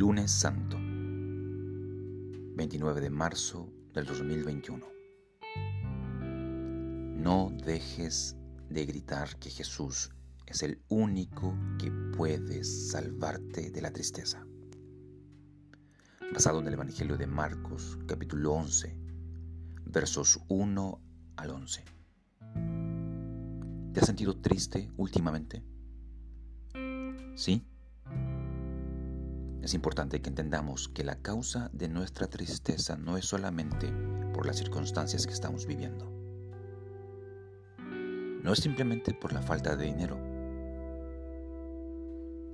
Viernes Santo, 29 de marzo del 2021. No dejes de gritar que Jesús es el único que puede salvarte de la tristeza. Basado en el Evangelio de Marcos, capítulo 11, versos 1 al 11. ¿Te has sentido triste últimamente? ¿Sí? Es importante que entendamos que la causa de nuestra tristeza no es solamente por las circunstancias que estamos viviendo. No es simplemente por la falta de dinero.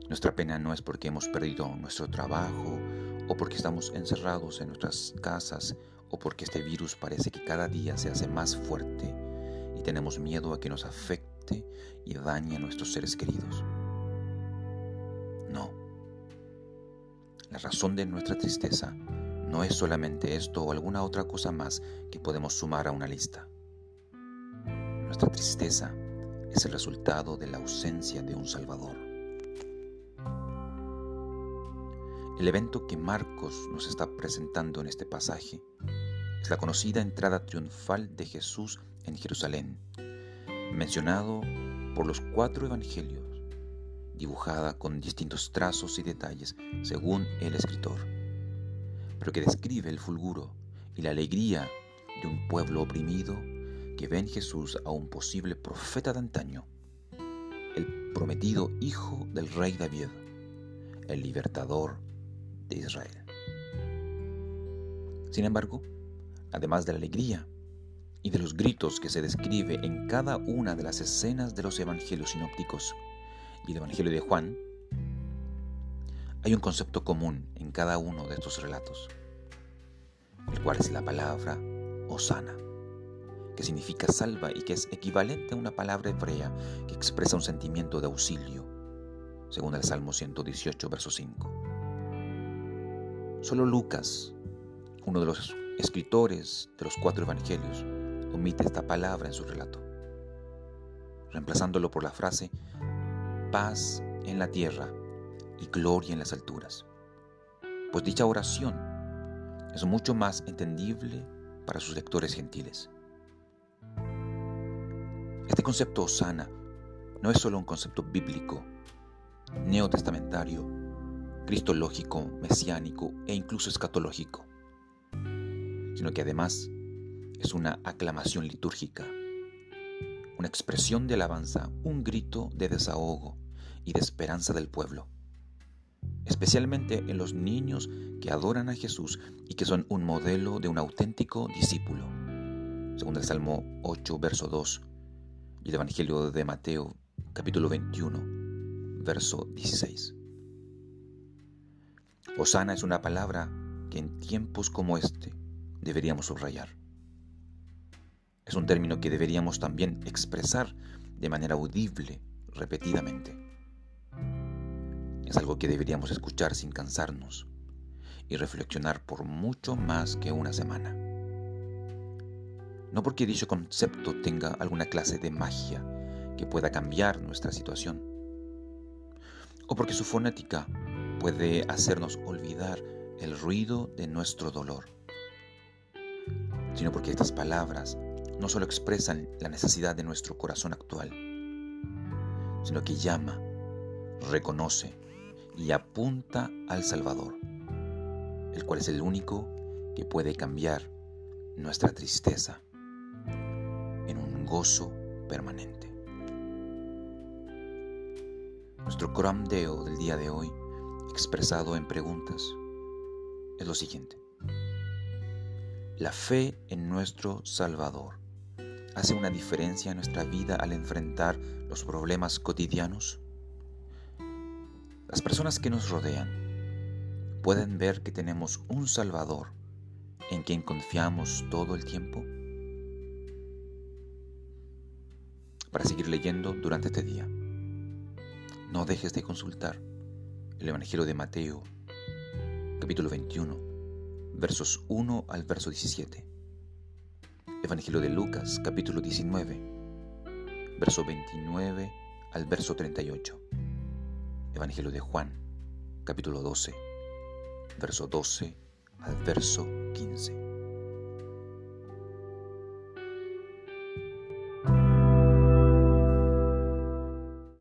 Nuestra pena no es porque hemos perdido nuestro trabajo o porque estamos encerrados en nuestras casas o porque este virus parece que cada día se hace más fuerte y tenemos miedo a que nos afecte y dañe a nuestros seres queridos. La razón de nuestra tristeza no es solamente esto o alguna otra cosa más que podemos sumar a una lista. Nuestra tristeza es el resultado de la ausencia de un Salvador. El evento que Marcos nos está presentando en este pasaje es la conocida entrada triunfal de Jesús en Jerusalén, mencionado por los cuatro evangelios dibujada con distintos trazos y detalles según el escritor, pero que describe el fulguro y la alegría de un pueblo oprimido que ve en Jesús a un posible profeta de antaño, el prometido hijo del rey David, el libertador de Israel. Sin embargo, además de la alegría y de los gritos que se describe en cada una de las escenas de los evangelios sinópticos, y el Evangelio de Juan, hay un concepto común en cada uno de estos relatos, el cual es la palabra Osana, que significa salva y que es equivalente a una palabra hebrea que expresa un sentimiento de auxilio, según el Salmo 118, verso 5. Solo Lucas, uno de los escritores de los cuatro evangelios, omite esta palabra en su relato, reemplazándolo por la frase paz en la tierra y gloria en las alturas. Pues dicha oración es mucho más entendible para sus lectores gentiles. Este concepto osana no es solo un concepto bíblico, neotestamentario, cristológico, mesiánico e incluso escatológico, sino que además es una aclamación litúrgica, una expresión de alabanza, un grito de desahogo, y de esperanza del pueblo, especialmente en los niños que adoran a Jesús y que son un modelo de un auténtico discípulo, según el Salmo 8, verso 2, y el Evangelio de Mateo, capítulo 21, verso 16. Osana es una palabra que en tiempos como este deberíamos subrayar. Es un término que deberíamos también expresar de manera audible repetidamente. Es algo que deberíamos escuchar sin cansarnos y reflexionar por mucho más que una semana. No porque dicho concepto tenga alguna clase de magia que pueda cambiar nuestra situación, o porque su fonética puede hacernos olvidar el ruido de nuestro dolor, sino porque estas palabras no solo expresan la necesidad de nuestro corazón actual, sino que llama, reconoce y apunta al Salvador, el cual es el único que puede cambiar nuestra tristeza en un gozo permanente. Nuestro Coram Deo del día de hoy, expresado en preguntas, es lo siguiente. La fe en nuestro Salvador hace una diferencia en nuestra vida al enfrentar los problemas cotidianos. Las personas que nos rodean pueden ver que tenemos un Salvador en quien confiamos todo el tiempo. Para seguir leyendo durante este día, no dejes de consultar el Evangelio de Mateo, capítulo 21, versos 1 al verso 17. Evangelio de Lucas, capítulo 19, verso 29 al verso 38. Evangelio de Juan, capítulo 12, verso 12 al verso 15.